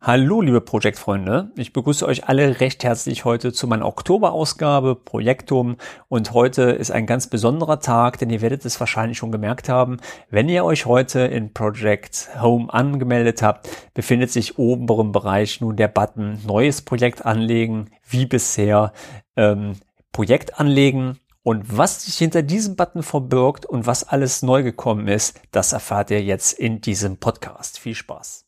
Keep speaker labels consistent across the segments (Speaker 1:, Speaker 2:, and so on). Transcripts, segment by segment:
Speaker 1: Hallo, liebe Projektfreunde. Ich begrüße euch alle recht herzlich heute zu meiner Oktoberausgabe Projektum. Und heute ist ein ganz besonderer Tag, denn ihr werdet es wahrscheinlich schon gemerkt haben. Wenn ihr euch heute in Project Home angemeldet habt, befindet sich oberen Bereich nun der Button Neues Projekt anlegen, wie bisher ähm, Projekt anlegen. Und was sich hinter diesem Button verbirgt und was alles neu gekommen ist, das erfahrt ihr jetzt in diesem Podcast. Viel Spaß.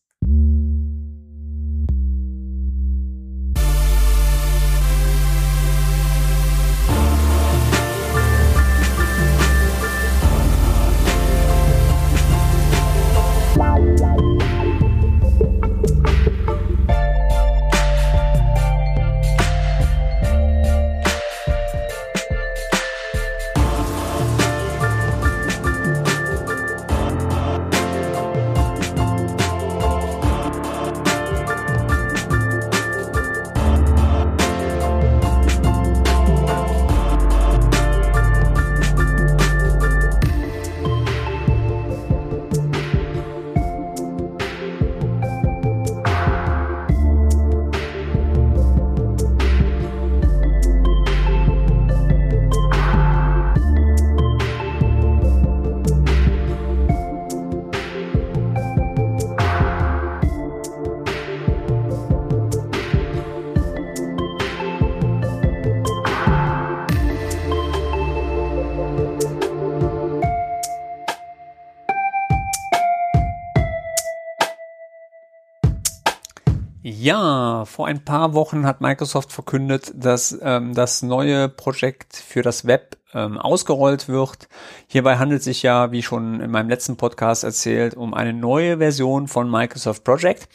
Speaker 1: Ja, vor ein paar Wochen hat Microsoft verkündet, dass ähm, das neue Projekt für das Web ähm, ausgerollt wird. Hierbei handelt es sich ja, wie schon in meinem letzten Podcast erzählt, um eine neue Version von Microsoft Project.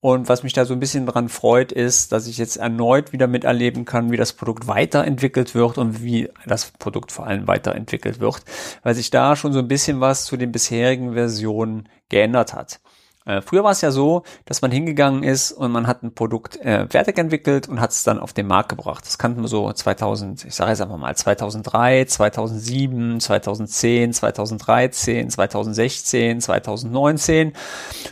Speaker 1: Und was mich da so ein bisschen dran freut, ist, dass ich jetzt erneut wieder miterleben kann, wie das Produkt weiterentwickelt wird und wie das Produkt vor allem weiterentwickelt wird, weil sich da schon so ein bisschen was zu den bisherigen Versionen geändert hat. Äh, früher war es ja so, dass man hingegangen ist und man hat ein Produkt äh, fertig entwickelt und hat es dann auf den Markt gebracht. Das kannten wir so 2000, ich sage jetzt einfach mal 2003, 2007, 2010, 2013, 2016, 2019.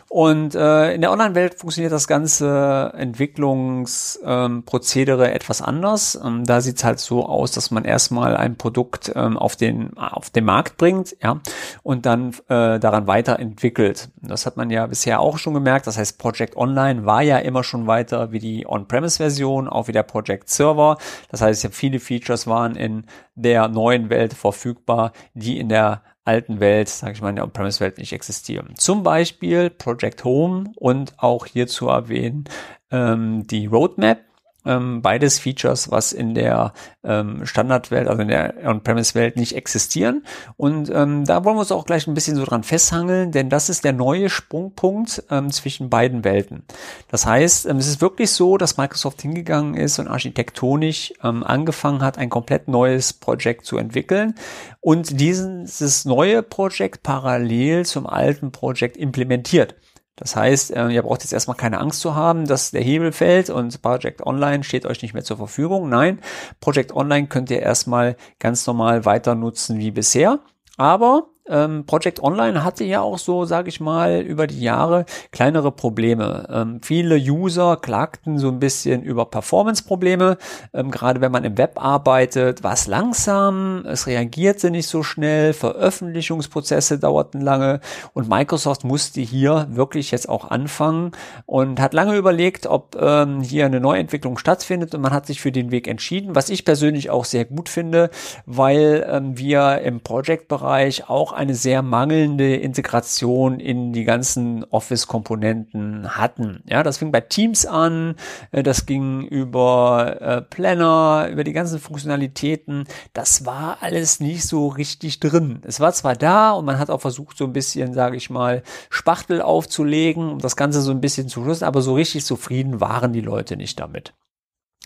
Speaker 1: Und äh, in der Online-Welt funktioniert das ganze Entwicklungsprozedere ähm, etwas anders. Ähm, da sieht es halt so aus, dass man erstmal ein Produkt ähm, auf den auf den Markt bringt, ja, und dann äh, daran weiterentwickelt. Das hat man ja bis bisher auch schon gemerkt. Das heißt, Project Online war ja immer schon weiter wie die On-Premise-Version, auch wie der Project Server. Das heißt, viele Features waren in der neuen Welt verfügbar, die in der alten Welt, sage ich mal, in der On-Premise-Welt nicht existieren. Zum Beispiel Project Home und auch hier zu erwähnen ähm, die Roadmap ähm, beides Features, was in der ähm, Standardwelt, also in der On-Premise-Welt nicht existieren. Und ähm, da wollen wir uns auch gleich ein bisschen so dran festhangeln, denn das ist der neue Sprungpunkt ähm, zwischen beiden Welten. Das heißt, ähm, es ist wirklich so, dass Microsoft hingegangen ist und architektonisch ähm, angefangen hat, ein komplett neues Projekt zu entwickeln und dieses neue Projekt parallel zum alten Projekt implementiert. Das heißt, äh, ihr braucht jetzt erstmal keine Angst zu haben, dass der Hebel fällt und Project Online steht euch nicht mehr zur Verfügung. Nein, Project Online könnt ihr erstmal ganz normal weiter nutzen wie bisher. Aber ähm, Project Online hatte ja auch so, sage ich mal, über die Jahre kleinere Probleme. Ähm, viele User klagten so ein bisschen über Performance-Probleme. Ähm, gerade wenn man im Web arbeitet, war es langsam, es reagierte nicht so schnell, Veröffentlichungsprozesse dauerten lange und Microsoft musste hier wirklich jetzt auch anfangen und hat lange überlegt, ob ähm, hier eine Neuentwicklung stattfindet und man hat sich für den Weg entschieden, was ich persönlich auch sehr gut finde, weil ähm, wir im Project-Bereich auch eine sehr mangelnde Integration in die ganzen Office-Komponenten hatten. Ja, das fing bei Teams an, äh, das ging über äh, Planner, über die ganzen Funktionalitäten. Das war alles nicht so richtig drin. Es war zwar da und man hat auch versucht, so ein bisschen, sage ich mal, Spachtel aufzulegen, um das Ganze so ein bisschen zu lösen, aber so richtig zufrieden waren die Leute nicht damit.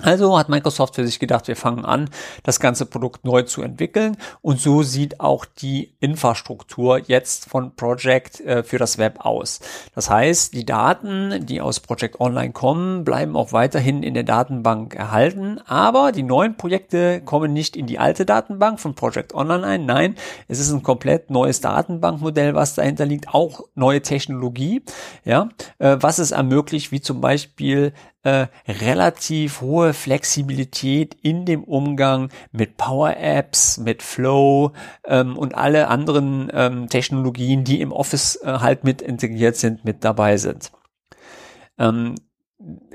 Speaker 1: Also hat Microsoft für sich gedacht, wir fangen an, das ganze Produkt neu zu entwickeln und so sieht auch die Infrastruktur jetzt von Project äh, für das Web aus. Das heißt, die Daten, die aus Project Online kommen, bleiben auch weiterhin in der Datenbank erhalten, aber die neuen Projekte kommen nicht in die alte Datenbank von Project Online ein. Nein, es ist ein komplett neues Datenbankmodell, was dahinter liegt, auch neue Technologie, ja, äh, was es ermöglicht, wie zum Beispiel äh, relativ hohe Flexibilität in dem Umgang mit Power Apps, mit Flow ähm, und alle anderen ähm, Technologien, die im Office äh, halt mit integriert sind, mit dabei sind. Ähm,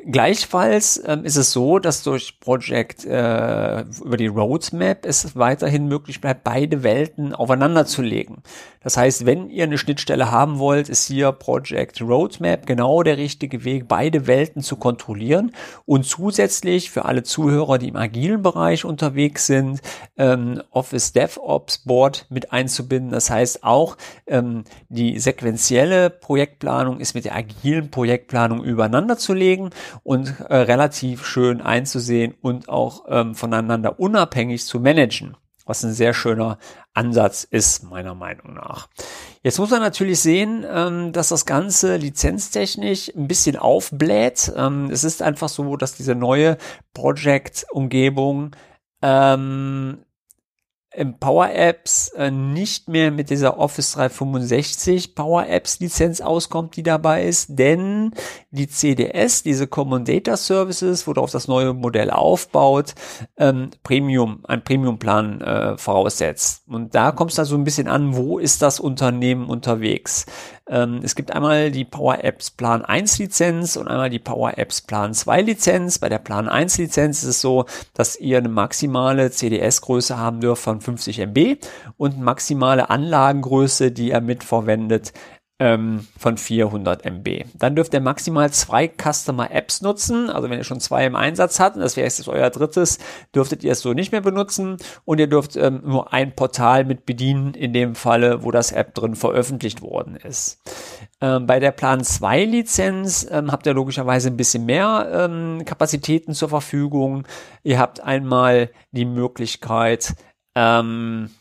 Speaker 1: Gleichfalls ähm, ist es so, dass durch Project äh, über die Roadmap es weiterhin möglich bleibt, beide Welten aufeinander zu legen. Das heißt, wenn ihr eine Schnittstelle haben wollt, ist hier Project Roadmap genau der richtige Weg, beide Welten zu kontrollieren und zusätzlich für alle Zuhörer, die im agilen Bereich unterwegs sind, ähm, Office DevOps Board mit einzubinden. Das heißt auch ähm, die sequentielle Projektplanung ist mit der agilen Projektplanung übereinander zu legen und äh, relativ schön einzusehen und auch ähm, voneinander unabhängig zu managen was ein sehr schöner Ansatz ist, meiner Meinung nach. Jetzt muss man natürlich sehen, ähm, dass das Ganze lizenztechnisch ein bisschen aufbläht. Ähm, es ist einfach so, dass diese neue Project-Umgebung ähm, Power Apps äh, nicht mehr mit dieser Office 365 Power Apps Lizenz auskommt, die dabei ist, denn die CDS, diese Common Data Services, worauf das neue Modell aufbaut, ähm, Premium, ein Premium-Plan äh, voraussetzt. Und da kommt es da so ein bisschen an, wo ist das Unternehmen unterwegs? Ähm, es gibt einmal die Power Apps Plan 1 Lizenz und einmal die Power Apps Plan 2 Lizenz. Bei der Plan 1 Lizenz ist es so, dass ihr eine maximale CDS-Größe haben dürft von 50 MB und maximale Anlagengröße, die ihr mitverwendet, ähm, von 400 MB. Dann dürft ihr maximal zwei Customer Apps nutzen. Also wenn ihr schon zwei im Einsatz habt, und das wäre jetzt euer drittes, dürftet ihr es so nicht mehr benutzen. Und ihr dürft ähm, nur ein Portal mit bedienen, in dem Falle, wo das App drin veröffentlicht worden ist. Ähm, bei der Plan 2 Lizenz ähm, habt ihr logischerweise ein bisschen mehr ähm, Kapazitäten zur Verfügung. Ihr habt einmal die Möglichkeit, ähm,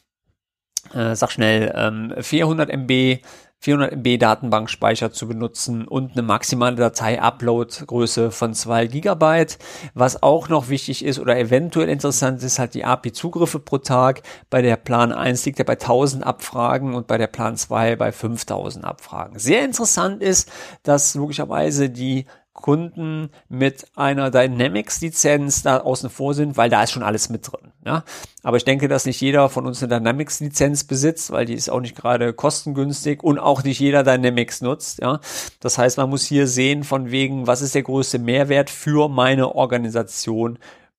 Speaker 1: äh, sag schnell, ähm, 400 MB 400 MB Datenbankspeicher zu benutzen und eine maximale Datei-Upload-Größe von 2 GB. Was auch noch wichtig ist oder eventuell interessant ist, halt die API-Zugriffe pro Tag. Bei der Plan 1 liegt er bei 1000 Abfragen und bei der Plan 2 bei 5000 Abfragen. Sehr interessant ist, dass logischerweise die Kunden mit einer Dynamics-Lizenz da außen vor sind, weil da ist schon alles mit drin. Ja? Aber ich denke, dass nicht jeder von uns eine Dynamics-Lizenz besitzt, weil die ist auch nicht gerade kostengünstig und auch nicht jeder Dynamics nutzt. Ja? Das heißt, man muss hier sehen, von wegen, was ist der größte Mehrwert für meine Organisation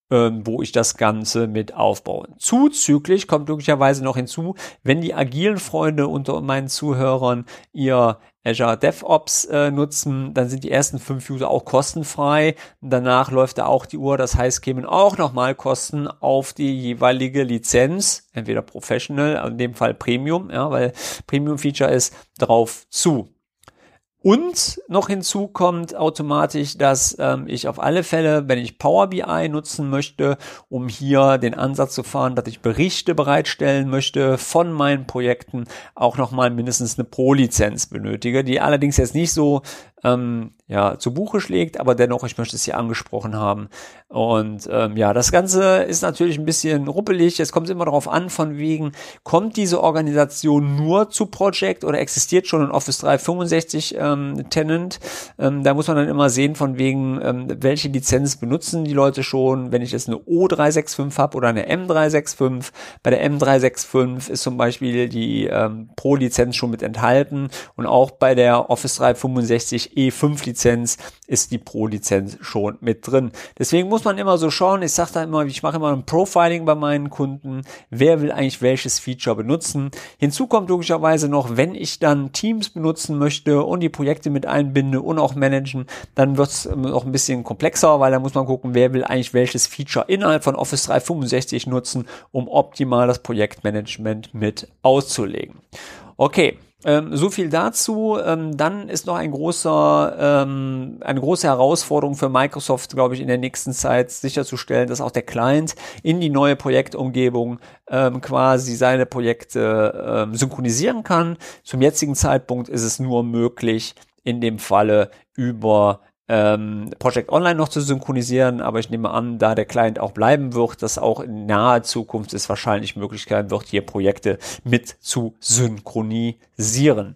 Speaker 1: ähm, wo ich das Ganze mit aufbaue. Zuzüglich kommt glücklicherweise noch hinzu, wenn die agilen Freunde unter meinen Zuhörern ihr Azure DevOps äh, nutzen, dann sind die ersten fünf User auch kostenfrei. Danach läuft da auch die Uhr, das heißt, kämen auch nochmal Kosten auf die jeweilige Lizenz, entweder Professional, in dem Fall Premium, ja, weil Premium Feature ist drauf zu. Und noch hinzu kommt automatisch, dass ähm, ich auf alle Fälle, wenn ich Power BI nutzen möchte, um hier den Ansatz zu fahren, dass ich Berichte bereitstellen möchte von meinen Projekten, auch nochmal mindestens eine Pro-Lizenz benötige, die allerdings jetzt nicht so ähm, ja, zu Buche schlägt, aber dennoch, ich möchte es hier angesprochen haben. Und ähm, ja, das Ganze ist natürlich ein bisschen ruppelig. Es kommt immer darauf an, von wegen, kommt diese Organisation nur zu Project oder existiert schon ein Office 365 ähm, Tenant? Ähm, da muss man dann immer sehen, von wegen, ähm, welche Lizenz benutzen die Leute schon. Wenn ich jetzt eine O365 habe oder eine M365, bei der M365 ist zum Beispiel die ähm, Pro-Lizenz schon mit enthalten und auch bei der Office 365 E5-Lizenz Lizenz ist die Pro-Lizenz schon mit drin. Deswegen muss man immer so schauen, ich sage da immer, ich mache immer ein Profiling bei meinen Kunden, wer will eigentlich welches Feature benutzen. Hinzu kommt logischerweise noch, wenn ich dann Teams benutzen möchte und die Projekte mit einbinde und auch managen, dann wird es noch ein bisschen komplexer, weil da muss man gucken, wer will eigentlich welches Feature innerhalb von Office 365 nutzen, um optimal das Projektmanagement mit auszulegen. Okay, Ähm, so viel dazu. Ähm, dann ist noch ein großer, ähm, eine große Herausforderung für Microsoft, glaube ich, in der nächsten Zeit sicherzustellen, dass auch der Client in die neue Projektumgebung ähm, quasi seine Projekte ähm, synchronisieren kann. Zum jetzigen Zeitpunkt ist es nur möglich, in dem Falle über ähm, Project Online noch zu synchronisieren, aber ich nehme an, da der Client auch bleiben wird, dass auch in naher Zukunft es wahrscheinlich Möglichkeiten wird, hier Projekte mit zu synchronisieren.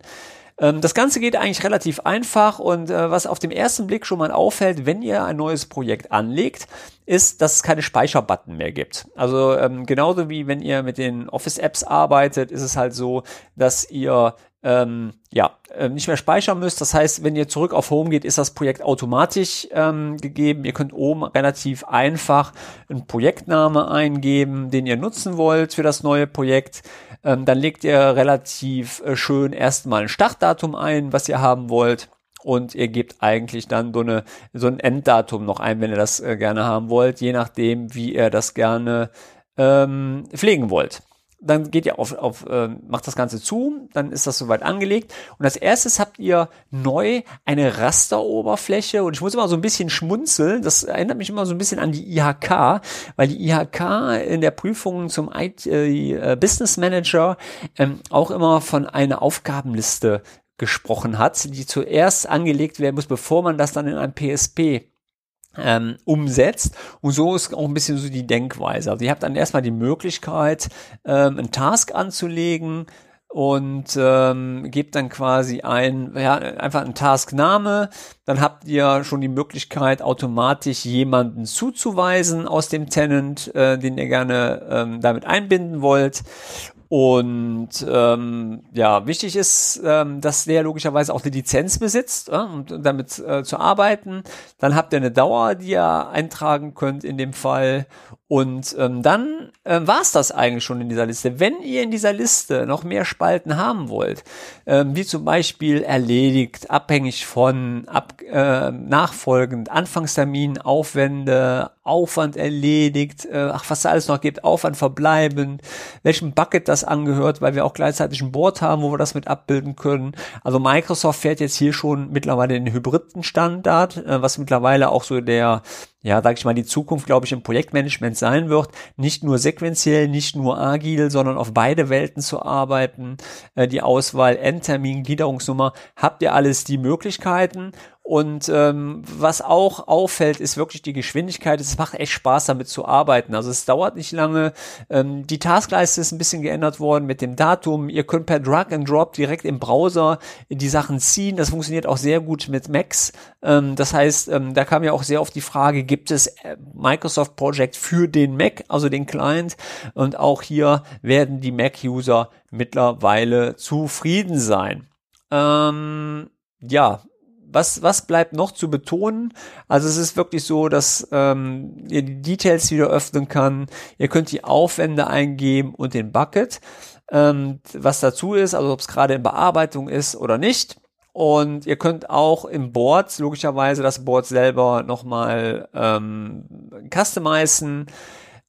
Speaker 1: Ähm, das Ganze geht eigentlich relativ einfach und äh, was auf dem ersten Blick schon mal auffällt, wenn ihr ein neues Projekt anlegt, ist, dass es keine Speicherbutton mehr gibt. Also ähm, genauso wie wenn ihr mit den Office-Apps arbeitet, ist es halt so, dass ihr ähm, ja, äh, nicht mehr speichern müsst. Das heißt, wenn ihr zurück auf Home geht, ist das Projekt automatisch ähm, gegeben. Ihr könnt oben relativ einfach einen Projektname eingeben, den ihr nutzen wollt für das neue Projekt. Ähm, dann legt ihr relativ äh, schön erstmal ein Startdatum ein, was ihr haben wollt. Und ihr gebt eigentlich dann so, eine, so ein Enddatum noch ein, wenn ihr das äh, gerne haben wollt, je nachdem, wie ihr das gerne ähm, pflegen wollt dann geht ihr auf, auf äh, macht das Ganze zu, dann ist das soweit angelegt. Und als erstes habt ihr neu eine Rasteroberfläche und ich muss immer so ein bisschen schmunzeln. Das erinnert mich immer so ein bisschen an die IHK, weil die IHK in der Prüfung zum IT, äh, Business Manager ähm, auch immer von einer Aufgabenliste gesprochen hat, die zuerst angelegt werden muss, bevor man das dann in ein PSP ähm, umsetzt. Und so ist auch ein bisschen so die Denkweise. Also ihr habt dann erstmal die Möglichkeit, ähm, einen Task anzulegen und ähm, gebt dann quasi ein, ja, einfach einen Taskname. Dann habt ihr schon die Möglichkeit, automatisch jemanden zuzuweisen aus dem Tenant, äh, den ihr gerne ähm, damit einbinden wollt. Und ähm, ja, wichtig ist, ähm, dass der logischerweise auch eine Lizenz besitzt, äh, um damit äh, zu arbeiten. Dann habt ihr eine Dauer, die ihr eintragen könnt in dem Fall. Und ähm, dann äh, war es das eigentlich schon in dieser Liste. Wenn ihr in dieser Liste noch mehr Spalten haben wollt, ähm, wie zum Beispiel erledigt, abhängig von, ab, äh, nachfolgend, Anfangstermin, Aufwände, Aufwand erledigt, äh, ach, was da alles noch gibt, Aufwand verbleibend, welchem Bucket das angehört, weil wir auch gleichzeitig ein Board haben, wo wir das mit abbilden können. Also Microsoft fährt jetzt hier schon mittlerweile den Hybriden-Standard, äh, was mittlerweile auch so der ja, sag ich mal, die Zukunft, glaube ich, im Projektmanagement sein wird, nicht nur sequenziell, nicht nur agil, sondern auf beide Welten zu arbeiten. Äh, die Auswahl Endtermin, Gliederungsnummer, habt ihr alles die Möglichkeiten und ähm, was auch auffällt, ist wirklich die Geschwindigkeit. Es macht echt Spaß, damit zu arbeiten. Also es dauert nicht lange. Ähm, die Taskleiste ist ein bisschen geändert worden mit dem Datum. Ihr könnt per Drag and Drop direkt im Browser die Sachen ziehen. Das funktioniert auch sehr gut mit Macs. Ähm, das heißt, ähm, da kam ja auch sehr oft die Frage, gibt es äh, Microsoft Project für den Mac, also den Client? Und auch hier werden die Mac-User mittlerweile zufrieden sein. Ähm, ja, was, was bleibt noch zu betonen? Also es ist wirklich so, dass ähm, ihr die Details wieder öffnen kann. Ihr könnt die Aufwände eingeben und den Bucket, ähm, was dazu ist, also ob es gerade in Bearbeitung ist oder nicht. Und ihr könnt auch im Board, logischerweise das Board selber nochmal ähm, customizen.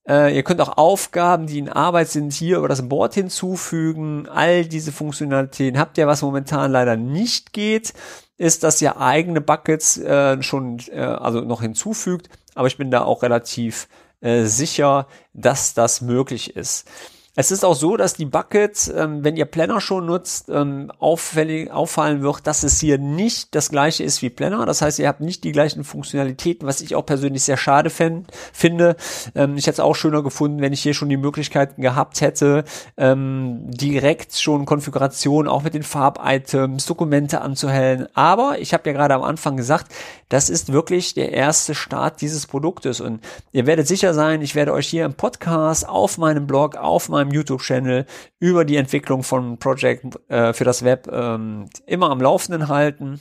Speaker 1: Äh, ihr könnt auch Aufgaben, die in Arbeit sind, hier über das Board hinzufügen. All diese Funktionalitäten habt ihr, was momentan leider nicht geht ist, dass ihr eigene Buckets äh, schon äh, also noch hinzufügt, aber ich bin da auch relativ äh, sicher, dass das möglich ist. Es ist auch so, dass die Buckets, ähm, wenn ihr Planner schon nutzt, ähm, auffällig, auffallen wird, dass es hier nicht das gleiche ist wie Planner. Das heißt, ihr habt nicht die gleichen Funktionalitäten, was ich auch persönlich sehr schade finde. Ähm, ich hätte es auch schöner gefunden, wenn ich hier schon die Möglichkeiten gehabt hätte, ähm, direkt schon Konfiguration auch mit den Farbitems, Dokumente anzuhellen. Aber ich habe ja gerade am Anfang gesagt, das ist wirklich der erste Start dieses Produktes und ihr werdet sicher sein, ich werde euch hier im Podcast, auf meinem Blog, auf meinem meinem YouTube-Channel über die Entwicklung von Project äh, für das Web ähm, immer am Laufenden halten.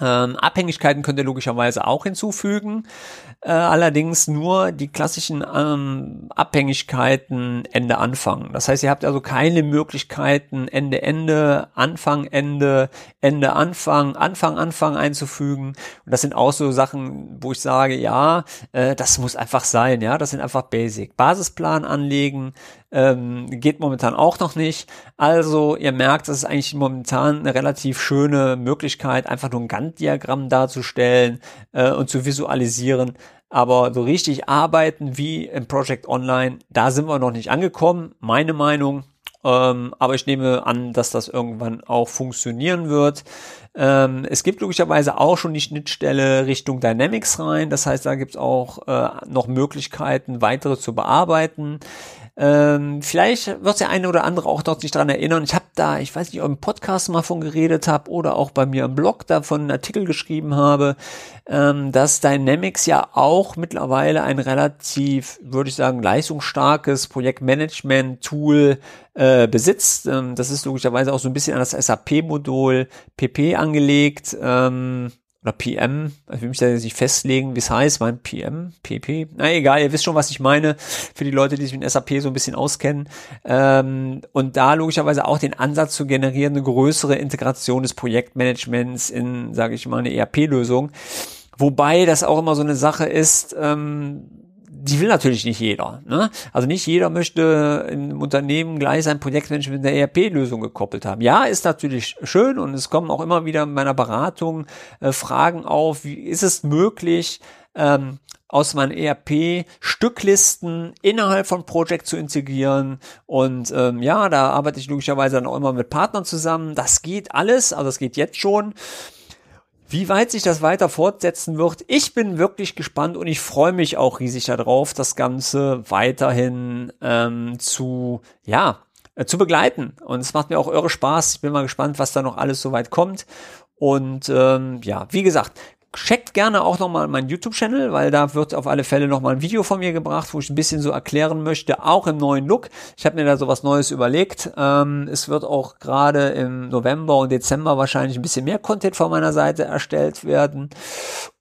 Speaker 1: Ähm, Abhängigkeiten könnt ihr logischerweise auch hinzufügen, äh, allerdings nur die klassischen ähm, Abhängigkeiten Ende Anfang. Das heißt, ihr habt also keine Möglichkeiten Ende Ende, Anfang Ende, Ende Anfang, Anfang Anfang einzufügen. Und das sind auch so Sachen, wo ich sage, ja, äh, das muss einfach sein, ja, das sind einfach Basic. Basisplan anlegen, ähm, geht momentan auch noch nicht. Also ihr merkt, das ist eigentlich momentan eine relativ schöne Möglichkeit, einfach nur ein Gantt-Diagramm darzustellen äh, und zu visualisieren. Aber so richtig arbeiten wie im Project Online, da sind wir noch nicht angekommen. Meine Meinung. Ähm, aber ich nehme an, dass das irgendwann auch funktionieren wird. Ähm, es gibt logischerweise auch schon die Schnittstelle Richtung Dynamics rein. Das heißt, da gibt es auch äh, noch Möglichkeiten, weitere zu bearbeiten. Ähm, vielleicht wird der eine oder andere auch dort sich dran erinnern. Ich habe da, ich weiß nicht, ob ich im Podcast mal von geredet habe oder auch bei mir im Blog davon einen Artikel geschrieben habe, ähm, dass Dynamics ja auch mittlerweile ein relativ, würde ich sagen, leistungsstarkes Projektmanagement-Tool äh, besitzt. Ähm, das ist logischerweise auch so ein bisschen an das SAP-Modul PP angelegt. Ähm, oder PM, ich will mich da jetzt nicht festlegen, wie es heißt, mein PM, PP, na egal, ihr wisst schon, was ich meine, für die Leute, die sich mit SAP so ein bisschen auskennen, ähm, und da logischerweise auch den Ansatz zu generieren, eine größere Integration des Projektmanagements in, sage ich mal, eine ERP-Lösung, wobei das auch immer so eine Sache ist, ähm, die will natürlich nicht jeder. Ne? Also nicht jeder möchte im Unternehmen gleich sein Projektmanagement mit der ERP-Lösung gekoppelt haben. Ja, ist natürlich schön und es kommen auch immer wieder in meiner Beratung äh, Fragen auf, wie ist es möglich, ähm, aus meinen ERP Stücklisten innerhalb von Project zu integrieren. Und ähm, ja, da arbeite ich logischerweise dann auch immer mit Partnern zusammen. Das geht alles, also das geht jetzt schon. Wie weit sich das weiter fortsetzen wird, ich bin wirklich gespannt und ich freue mich auch riesig darauf, das Ganze weiterhin ähm, zu, ja, äh, zu begleiten. Und es macht mir auch eure Spaß. Ich bin mal gespannt, was da noch alles so weit kommt. Und ähm, ja, wie gesagt, Checkt gerne auch nochmal meinen YouTube-Channel, weil da wird auf alle Fälle nochmal ein Video von mir gebracht, wo ich ein bisschen so erklären möchte, auch im neuen Look. Ich habe mir da so was Neues überlegt. Ähm, es wird auch gerade im November und Dezember wahrscheinlich ein bisschen mehr Content von meiner Seite erstellt werden.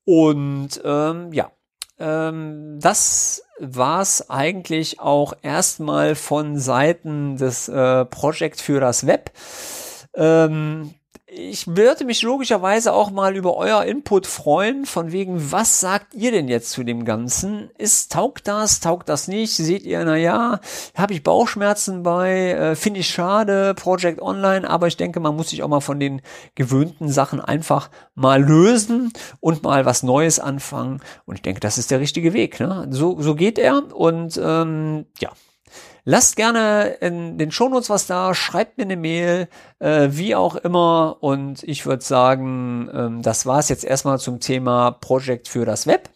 Speaker 1: Und ähm, ja, ähm, das war's eigentlich auch erstmal von Seiten des äh, Project für das Web. Ähm, ich würde mich logischerweise auch mal über euer Input freuen, von wegen, was sagt ihr denn jetzt zu dem Ganzen? Ist, taugt das, taugt das nicht? Seht ihr, na ja, habe ich Bauchschmerzen bei, äh, finde ich schade, Project Online, aber ich denke, man muss sich auch mal von den gewöhnten Sachen einfach mal lösen und mal was Neues anfangen. Und ich denke, das ist der richtige Weg. Ne? So, so geht er und ähm, ja, Lasst gerne in den Shownotes was da, schreibt mir eine Mail, äh, wie auch immer. Und ich würde sagen, ähm, das war es jetzt erstmal zum Thema Project für das Web.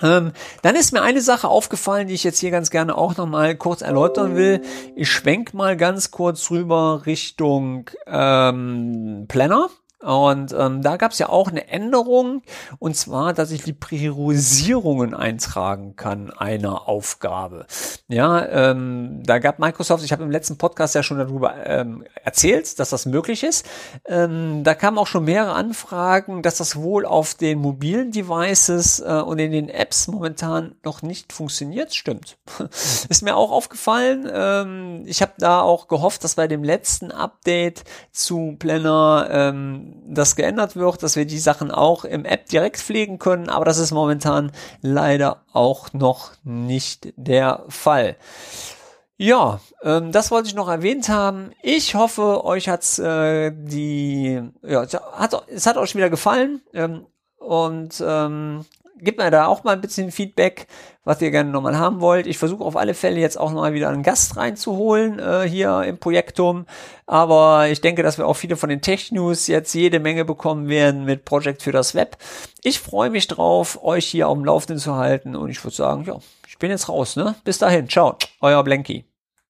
Speaker 1: Ähm, dann ist mir eine Sache aufgefallen, die ich jetzt hier ganz gerne auch nochmal kurz erläutern will. Ich schwenk mal ganz kurz rüber Richtung ähm, Planner. Und ähm, da gab es ja auch eine Änderung, und zwar, dass ich die Priorisierungen eintragen kann einer Aufgabe. Ja, ähm, da gab Microsoft, ich habe im letzten Podcast ja schon darüber ähm, erzählt, dass das möglich ist. Ähm, da kamen auch schon mehrere Anfragen, dass das wohl auf den mobilen Devices äh, und in den Apps momentan noch nicht funktioniert. Stimmt. ist mir auch aufgefallen. Ähm, ich habe da auch gehofft, dass bei dem letzten Update zu Planner ähm, das geändert wird, dass wir die Sachen auch im App direkt pflegen können, aber das ist momentan leider auch noch nicht der Fall. Ja, ähm, das wollte ich noch erwähnt haben. Ich hoffe, euch hat's äh, die, ja, hat, es hat euch wieder gefallen ähm, und ähm, gebt mir da auch mal ein bisschen Feedback, was ihr gerne nochmal haben wollt. Ich versuche auf alle Fälle jetzt auch mal wieder einen Gast reinzuholen äh, hier im Projektum. Aber ich denke, dass wir auch viele von den Tech-News jetzt jede Menge bekommen werden mit Project für das Web. Ich freue mich drauf, euch hier auf dem Laufenden zu halten und ich würde sagen, ja, ich bin jetzt raus. Ne? Bis dahin, ciao, euer Blanky.